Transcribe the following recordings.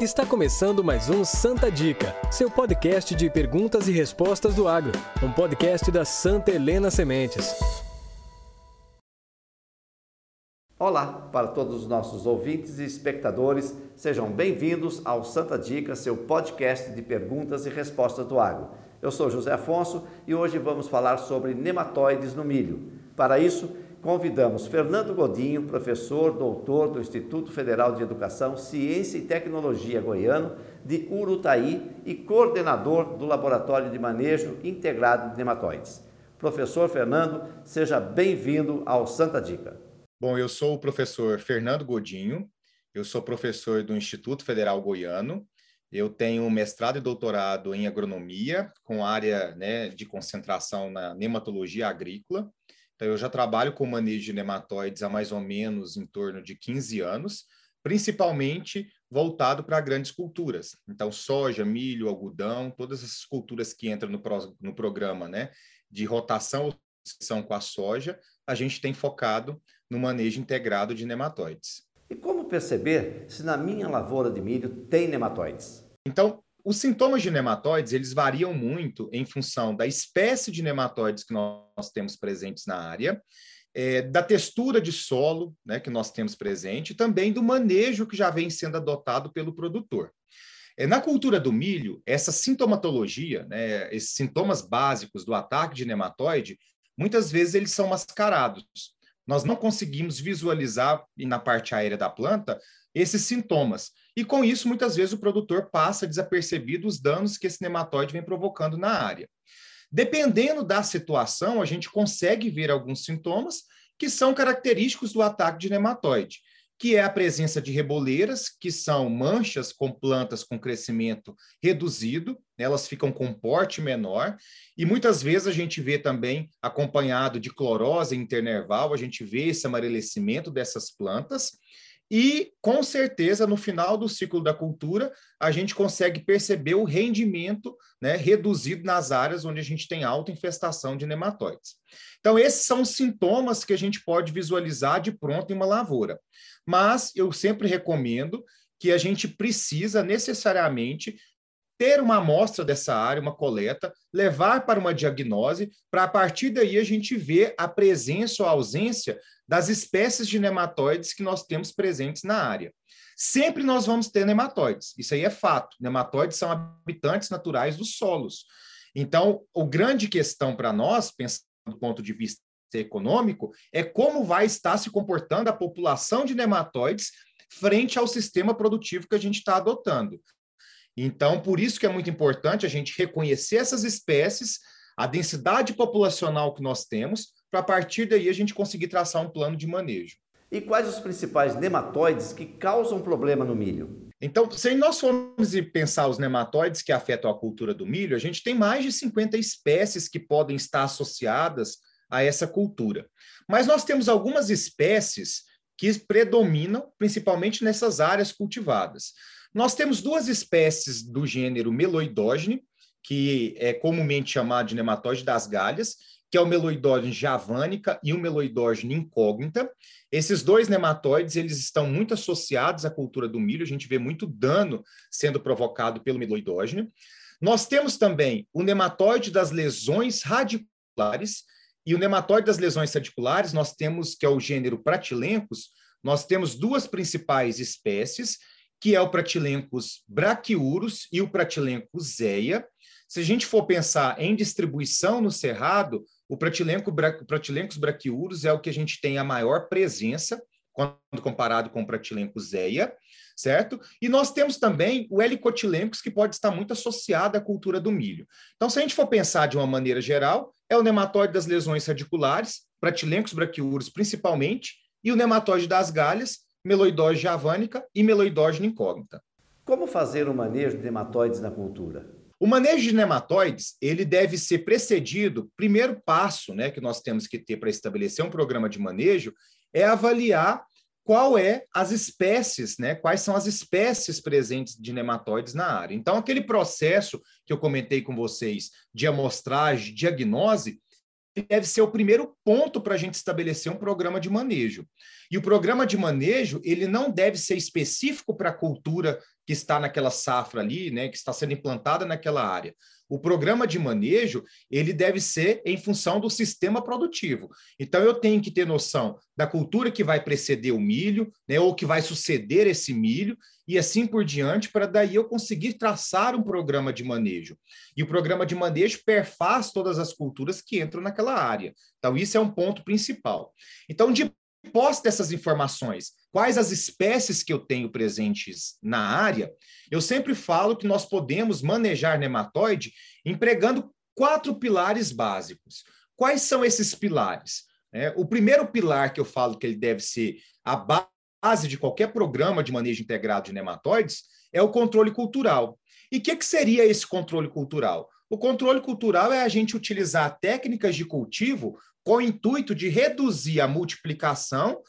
Está começando mais um Santa Dica, seu podcast de perguntas e respostas do agro, um podcast da Santa Helena Sementes. Olá para todos os nossos ouvintes e espectadores, sejam bem-vindos ao Santa Dica, seu podcast de perguntas e respostas do agro. Eu sou José Afonso e hoje vamos falar sobre nematóides no milho. Para isso, convidamos Fernando Godinho, professor, doutor do Instituto Federal de Educação, Ciência e Tecnologia Goiano, de Urutaí e coordenador do Laboratório de Manejo Integrado de Nematóides. Professor Fernando, seja bem-vindo ao Santa Dica. Bom, eu sou o professor Fernando Godinho, eu sou professor do Instituto Federal Goiano, eu tenho mestrado e doutorado em agronomia, com área né, de concentração na nematologia agrícola, então, eu já trabalho com manejo de nematóides há mais ou menos em torno de 15 anos, principalmente voltado para grandes culturas. Então, soja, milho, algodão, todas essas culturas que entram no, pro, no programa né, de rotação são com a soja, a gente tem focado no manejo integrado de nematóides. E como perceber se na minha lavoura de milho tem nematóides? Então, os sintomas de nematóides, eles variam muito em função da espécie de nematóides que nós temos presentes na área, é, da textura de solo né, que nós temos presente, e também do manejo que já vem sendo adotado pelo produtor. É, na cultura do milho, essa sintomatologia, né, esses sintomas básicos do ataque de nematóide, muitas vezes eles são mascarados. Nós não conseguimos visualizar na parte aérea da planta esses sintomas. E com isso, muitas vezes, o produtor passa desapercebido os danos que esse nematóide vem provocando na área. Dependendo da situação, a gente consegue ver alguns sintomas que são característicos do ataque de nematóide, que é a presença de reboleiras, que são manchas com plantas com crescimento reduzido, elas ficam com porte menor, e muitas vezes a gente vê também acompanhado de clorose internerval, a gente vê esse amarelecimento dessas plantas, e, com certeza, no final do ciclo da cultura, a gente consegue perceber o rendimento né, reduzido nas áreas onde a gente tem alta infestação de nematóides. Então, esses são sintomas que a gente pode visualizar de pronto em uma lavoura. Mas eu sempre recomendo que a gente precisa necessariamente ter uma amostra dessa área, uma coleta, levar para uma diagnose, para a partir daí a gente ver a presença ou ausência das espécies de nematóides que nós temos presentes na área. Sempre nós vamos ter nematóides, isso aí é fato. Nematóides são habitantes naturais dos solos. Então, a grande questão para nós, pensando do ponto de vista econômico, é como vai estar se comportando a população de nematóides frente ao sistema produtivo que a gente está adotando. Então, por isso que é muito importante a gente reconhecer essas espécies, a densidade populacional que nós temos, para a partir daí a gente conseguir traçar um plano de manejo. E quais os principais nematóides que causam problema no milho? Então, se nós formos pensar os nematóides que afetam a cultura do milho, a gente tem mais de 50 espécies que podem estar associadas a essa cultura. Mas nós temos algumas espécies que predominam principalmente nessas áreas cultivadas. Nós temos duas espécies do gênero Meloidogene, que é comumente chamado de nematóide das galhas, que é o meloidógene javanica e o meloidógene incógnita. Esses dois nematóides, eles estão muito associados à cultura do milho, a gente vê muito dano sendo provocado pelo meloidógene. Nós temos também o nematóide das lesões radiculares, e o nematóide das lesões radiculares, nós temos, que é o gênero Pratilencos, nós temos duas principais espécies, que é o Pratilencos brachiurus e o Pratilencos zeia. Se a gente for pensar em distribuição no cerrado, o Pratilenco, Pratilencos brachiurus é o que a gente tem a maior presença quando comparado com o Pratilenco zeia, certo? E nós temos também o Helicotilencos, que pode estar muito associado à cultura do milho. Então, se a gente for pensar de uma maneira geral, é o nematóide das lesões radiculares, Pratilencos brachiurus principalmente, e o nematóide das galhas, Meloidose javânica e Meloidose incógnita. Como fazer o manejo de nematóides na cultura? O manejo de nematóides, ele deve ser precedido, primeiro passo, né, que nós temos que ter para estabelecer um programa de manejo, é avaliar qual é as espécies, né, quais são as espécies presentes de nematóides na área. Então, aquele processo que eu comentei com vocês de amostragem, diagnose, deve ser o primeiro ponto para a gente estabelecer um programa de manejo. E o programa de manejo, ele não deve ser específico para a cultura que está naquela safra ali, né, que está sendo implantada naquela área. O programa de manejo, ele deve ser em função do sistema produtivo. Então, eu tenho que ter noção da cultura que vai preceder o milho, né, ou que vai suceder esse milho, e assim por diante, para daí eu conseguir traçar um programa de manejo. E o programa de manejo perfaz todas as culturas que entram naquela área. Então, isso é um ponto principal. Então, de posse dessas informações, quais as espécies que eu tenho presentes na área, eu sempre falo que nós podemos manejar nematóide empregando quatro pilares básicos. Quais são esses pilares? É, o primeiro pilar que eu falo que ele deve ser a base de qualquer programa de manejo integrado de nematóides é o controle cultural. E o que, que seria esse controle cultural? O controle cultural é a gente utilizar técnicas de cultivo com o intuito de reduzir a multiplicação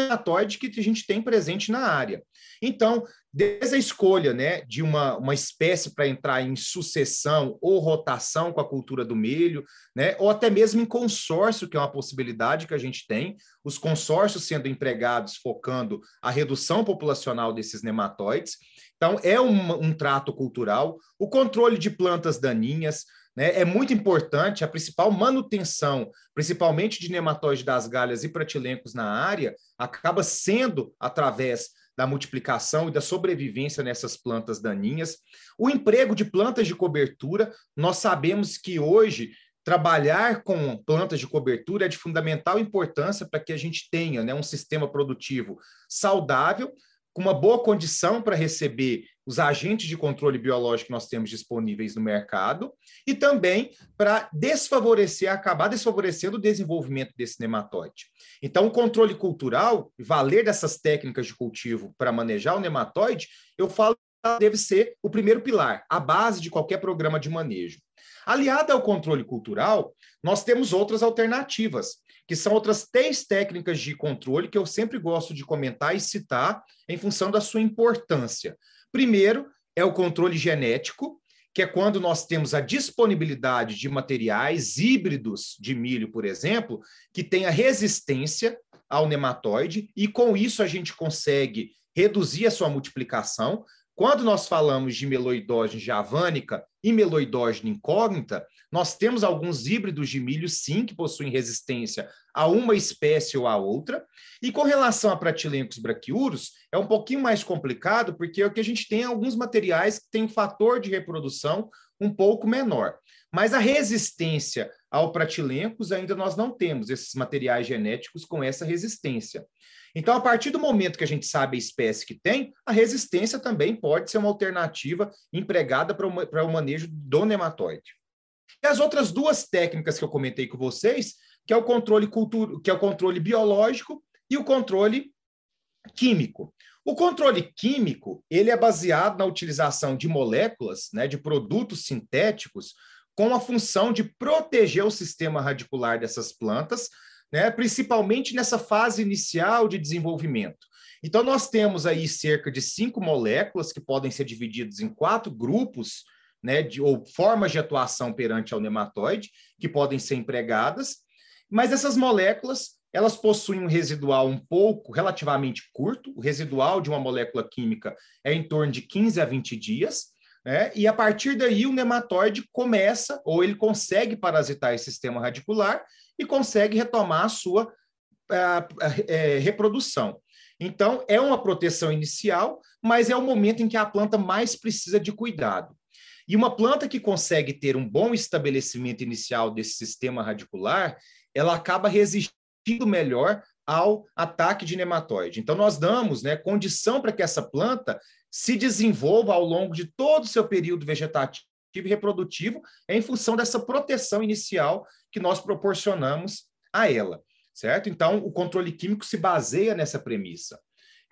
nematóide que a gente tem presente na área. Então, desde a escolha né, de uma, uma espécie para entrar em sucessão ou rotação com a cultura do milho, né, ou até mesmo em consórcio, que é uma possibilidade que a gente tem, os consórcios sendo empregados focando a redução populacional desses nematóides. Então, é um, um trato cultural, o controle de plantas daninhas, é muito importante, a principal manutenção, principalmente de nematóide das galhas e pratilencos na área, acaba sendo através da multiplicação e da sobrevivência nessas plantas daninhas. O emprego de plantas de cobertura, nós sabemos que hoje trabalhar com plantas de cobertura é de fundamental importância para que a gente tenha né, um sistema produtivo saudável, com uma boa condição para receber os agentes de controle biológico que nós temos disponíveis no mercado e também para desfavorecer, acabar desfavorecendo o desenvolvimento desse nematóide. Então, o controle cultural, valer dessas técnicas de cultivo para manejar o nematóide, eu falo deve ser o primeiro pilar, a base de qualquer programa de manejo. Aliado ao controle cultural, nós temos outras alternativas que são outras três técnicas de controle que eu sempre gosto de comentar e citar em função da sua importância. Primeiro, é o controle genético, que é quando nós temos a disponibilidade de materiais híbridos de milho, por exemplo, que tenha resistência ao nematóide, e com isso a gente consegue reduzir a sua multiplicação. Quando nós falamos de meloidógena javânica e meloidógena incógnita, nós temos alguns híbridos de milho, sim, que possuem resistência a uma espécie ou a outra. E com relação a pratilencos braquiuros, é um pouquinho mais complicado, porque é o que a gente tem alguns materiais que têm um fator de reprodução um pouco menor. Mas a resistência ao pratilencos ainda nós não temos esses materiais genéticos com essa resistência. Então, a partir do momento que a gente sabe a espécie que tem, a resistência também pode ser uma alternativa empregada para o manejo do nematóide. E as outras duas técnicas que eu comentei com vocês, que é o controle cultura, que é o controle biológico e o controle químico. O controle químico, ele é baseado na utilização de moléculas, né, de produtos sintéticos com a função de proteger o sistema radicular dessas plantas, né, principalmente nessa fase inicial de desenvolvimento. Então, nós temos aí cerca de cinco moléculas que podem ser divididas em quatro grupos né, de, ou formas de atuação perante ao nematóide, que podem ser empregadas, mas essas moléculas elas possuem um residual um pouco relativamente curto, o residual de uma molécula química é em torno de 15 a 20 dias, né? e a partir daí o nematóide começa, ou ele consegue parasitar esse sistema radicular e consegue retomar a sua a, a, a, é, reprodução. Então, é uma proteção inicial, mas é o momento em que a planta mais precisa de cuidado. E uma planta que consegue ter um bom estabelecimento inicial desse sistema radicular, ela acaba resistindo melhor ao ataque de nematóide. Então, nós damos né, condição para que essa planta se desenvolva ao longo de todo o seu período vegetativo e reprodutivo, em função dessa proteção inicial que nós proporcionamos a ela, certo? Então, o controle químico se baseia nessa premissa.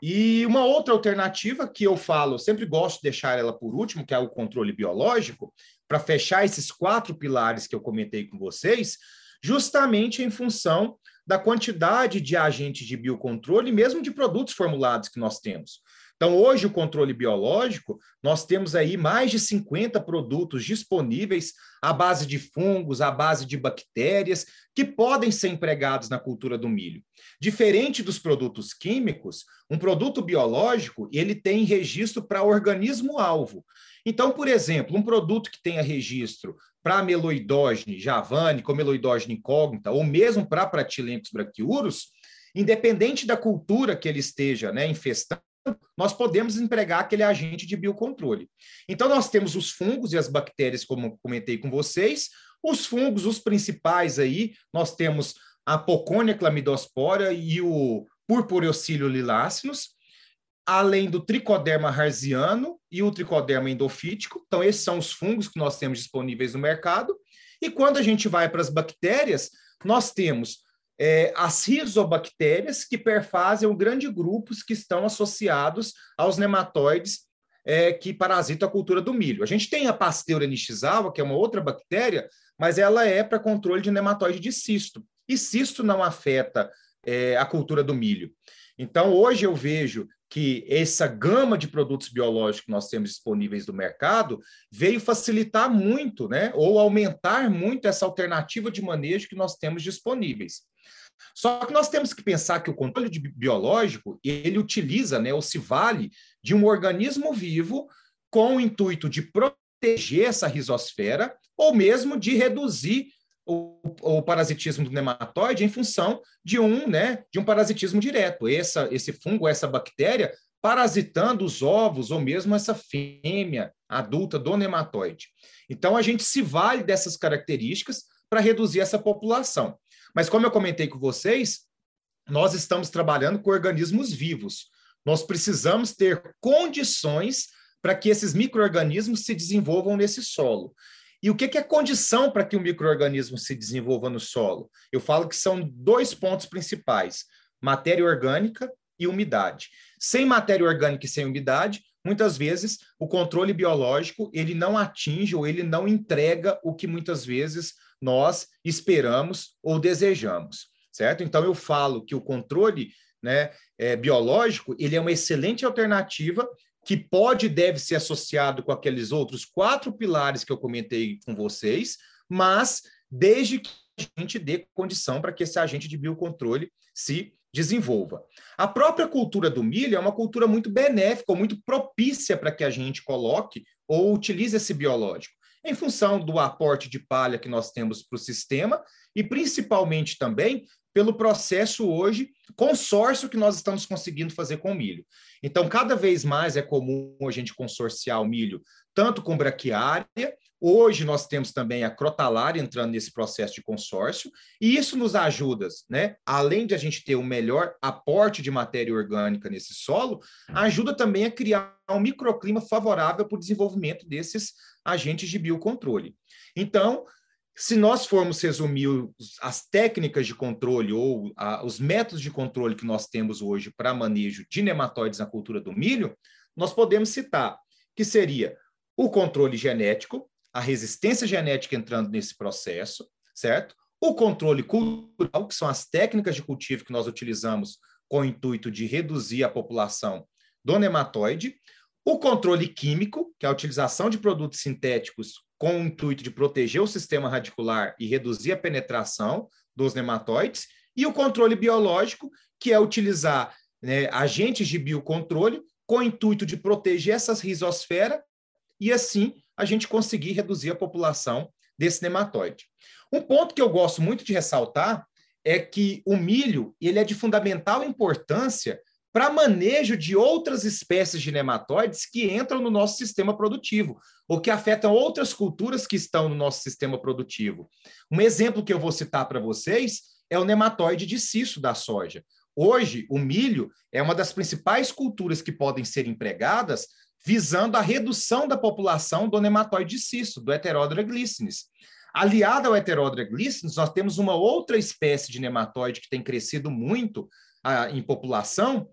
E uma outra alternativa que eu falo, sempre gosto de deixar ela por último, que é o controle biológico, para fechar esses quatro pilares que eu comentei com vocês, justamente em função da quantidade de agentes de biocontrole, mesmo de produtos formulados que nós temos. Então, hoje, o controle biológico, nós temos aí mais de 50 produtos disponíveis à base de fungos, à base de bactérias, que podem ser empregados na cultura do milho. Diferente dos produtos químicos, um produto biológico, ele tem registro para organismo-alvo. Então, por exemplo, um produto que tenha registro para meloidógene javânica ou meloidógene incógnita, ou mesmo para pratilencos braquiurus, independente da cultura que ele esteja né, infestando, nós podemos empregar aquele agente de biocontrole. Então, nós temos os fungos e as bactérias, como comentei com vocês. Os fungos, os principais aí, nós temos a Pocônia clamidospora e o Purpureocílio liláceos, além do tricoderma harziano e o tricoderma endofítico. Então, esses são os fungos que nós temos disponíveis no mercado. E quando a gente vai para as bactérias, nós temos é, as rizobactérias, que perfazem um grande grupos que estão associados aos nematóides é, que parasitam a cultura do milho. A gente tem a Pasteur anichizawa, que é uma outra bactéria, mas ela é para controle de nematóide de cisto. E cisto não afeta é, a cultura do milho. Então, hoje eu vejo que essa gama de produtos biológicos que nós temos disponíveis no mercado veio facilitar muito, né, ou aumentar muito essa alternativa de manejo que nós temos disponíveis. Só que nós temos que pensar que o controle biológico, ele utiliza, né, ou se vale de um organismo vivo com o intuito de proteger essa rizosfera ou mesmo de reduzir o, o, parasitismo do nematóide em função de um, né, de um parasitismo direto. Essa, esse fungo, essa bactéria, parasitando os ovos ou mesmo essa fêmea adulta do nematóide. Então, a gente se vale dessas características para reduzir essa população. Mas, como eu comentei com vocês, nós estamos trabalhando com organismos vivos. Nós precisamos ter condições para que esses micro-organismos se desenvolvam nesse solo. E o que é condição para que o microorganismo se desenvolva no solo? Eu falo que são dois pontos principais: matéria orgânica e umidade. Sem matéria orgânica e sem umidade, muitas vezes o controle biológico ele não atinge ou ele não entrega o que muitas vezes nós esperamos ou desejamos, certo? Então eu falo que o controle né, é, biológico ele é uma excelente alternativa que pode e deve ser associado com aqueles outros quatro pilares que eu comentei com vocês, mas desde que a gente dê condição para que esse agente de biocontrole se desenvolva. A própria cultura do milho é uma cultura muito benéfica, muito propícia para que a gente coloque ou utilize esse biológico, em função do aporte de palha que nós temos para o sistema e principalmente também pelo processo hoje, consórcio que nós estamos conseguindo fazer com o milho. Então, cada vez mais é comum a gente consorciar o milho tanto com braquiária, hoje nós temos também a crotalária entrando nesse processo de consórcio, e isso nos ajuda, né? Além de a gente ter um melhor aporte de matéria orgânica nesse solo, ajuda também a criar um microclima favorável para o desenvolvimento desses agentes de biocontrole. Então, se nós formos resumir as técnicas de controle ou a, os métodos de controle que nós temos hoje para manejo de nematóides na cultura do milho, nós podemos citar que seria o controle genético, a resistência genética entrando nesse processo, certo? O controle cultural, que são as técnicas de cultivo que nós utilizamos com o intuito de reduzir a população do nematóide, o controle químico, que é a utilização de produtos sintéticos com o intuito de proteger o sistema radicular e reduzir a penetração dos nematóides, e o controle biológico, que é utilizar né, agentes de biocontrole com o intuito de proteger essas rizosferas e assim a gente conseguir reduzir a população desse nematóide. Um ponto que eu gosto muito de ressaltar é que o milho ele é de fundamental importância para manejo de outras espécies de nematóides que entram no nosso sistema produtivo ou que afetam outras culturas que estão no nosso sistema produtivo. Um exemplo que eu vou citar para vocês é o nematóide de cisto da soja. Hoje, o milho é uma das principais culturas que podem ser empregadas visando a redução da população do nematóide de cisto, do Heterodra glycinis. Aliado ao Heterodra glycinis, nós temos uma outra espécie de nematóide que tem crescido muito ah, em população,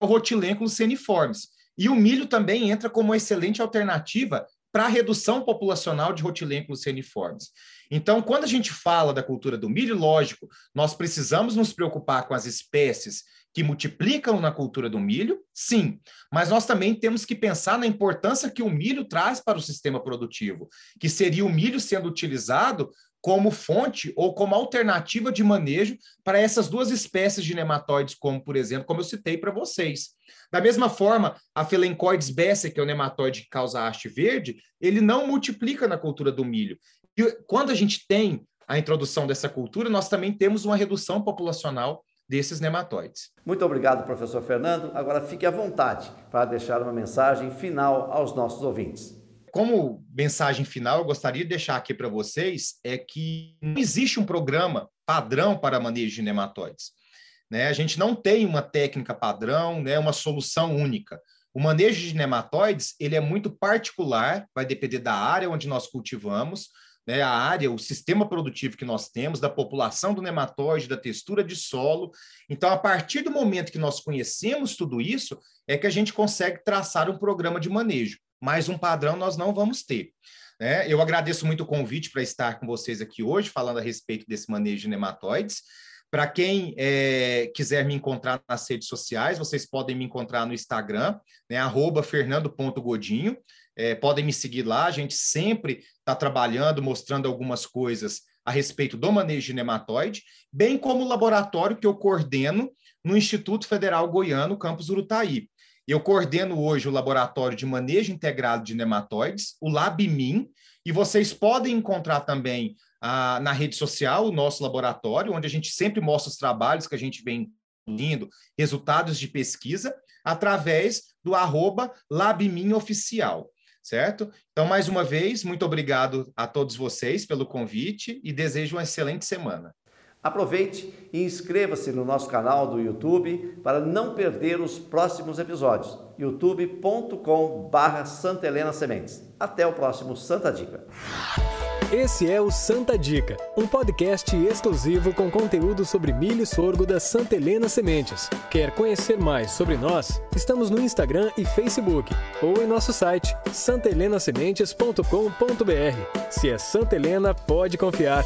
o Rotilânculos ceniformes. E o milho também entra como uma excelente alternativa para a redução populacional de rotilênculos ceniformes. Então, quando a gente fala da cultura do milho, lógico, nós precisamos nos preocupar com as espécies que multiplicam na cultura do milho? Sim, mas nós também temos que pensar na importância que o milho traz para o sistema produtivo, que seria o milho sendo utilizado como fonte ou como alternativa de manejo para essas duas espécies de nematóides, como, por exemplo, como eu citei para vocês. Da mesma forma, a Philencoides besseyi, que é o nematóide que causa haste verde, ele não multiplica na cultura do milho. E quando a gente tem a introdução dessa cultura, nós também temos uma redução populacional desses nematóides. Muito obrigado, professor Fernando. Agora fique à vontade para deixar uma mensagem final aos nossos ouvintes. Como mensagem final, eu gostaria de deixar aqui para vocês é que não existe um programa padrão para manejo de nematóides. Né? A gente não tem uma técnica padrão, né? uma solução única. O manejo de nematóides ele é muito particular, vai depender da área onde nós cultivamos, né, a área, o sistema produtivo que nós temos, da população do nematóide, da textura de solo. Então, a partir do momento que nós conhecemos tudo isso, é que a gente consegue traçar um programa de manejo. Mas um padrão nós não vamos ter. Né? Eu agradeço muito o convite para estar com vocês aqui hoje, falando a respeito desse manejo de nematóides. Para quem é, quiser me encontrar nas redes sociais, vocês podem me encontrar no Instagram, né, fernando.godinho. É, podem me seguir lá, a gente sempre está trabalhando, mostrando algumas coisas a respeito do manejo de nematóide, bem como o laboratório que eu coordeno no Instituto Federal Goiano, campus Urutaí. Eu coordeno hoje o laboratório de manejo integrado de nematóides, o LabMin, e vocês podem encontrar também ah, na rede social o nosso laboratório, onde a gente sempre mostra os trabalhos que a gente vem indo, resultados de pesquisa, através do arroba LabMinOficial certo? Então, mais uma vez, muito obrigado a todos vocês pelo convite e desejo uma excelente semana. Aproveite e inscreva-se no nosso canal do YouTube para não perder os próximos episódios. youtube.com/barra Santa Helena Sementes. Até o próximo Santa Dica. Esse é o Santa Dica, um podcast exclusivo com conteúdo sobre milho e sorgo da Santa Helena Sementes. Quer conhecer mais sobre nós? Estamos no Instagram e Facebook ou em nosso site santelenasementes.com.br. Se é Santa Helena, pode confiar.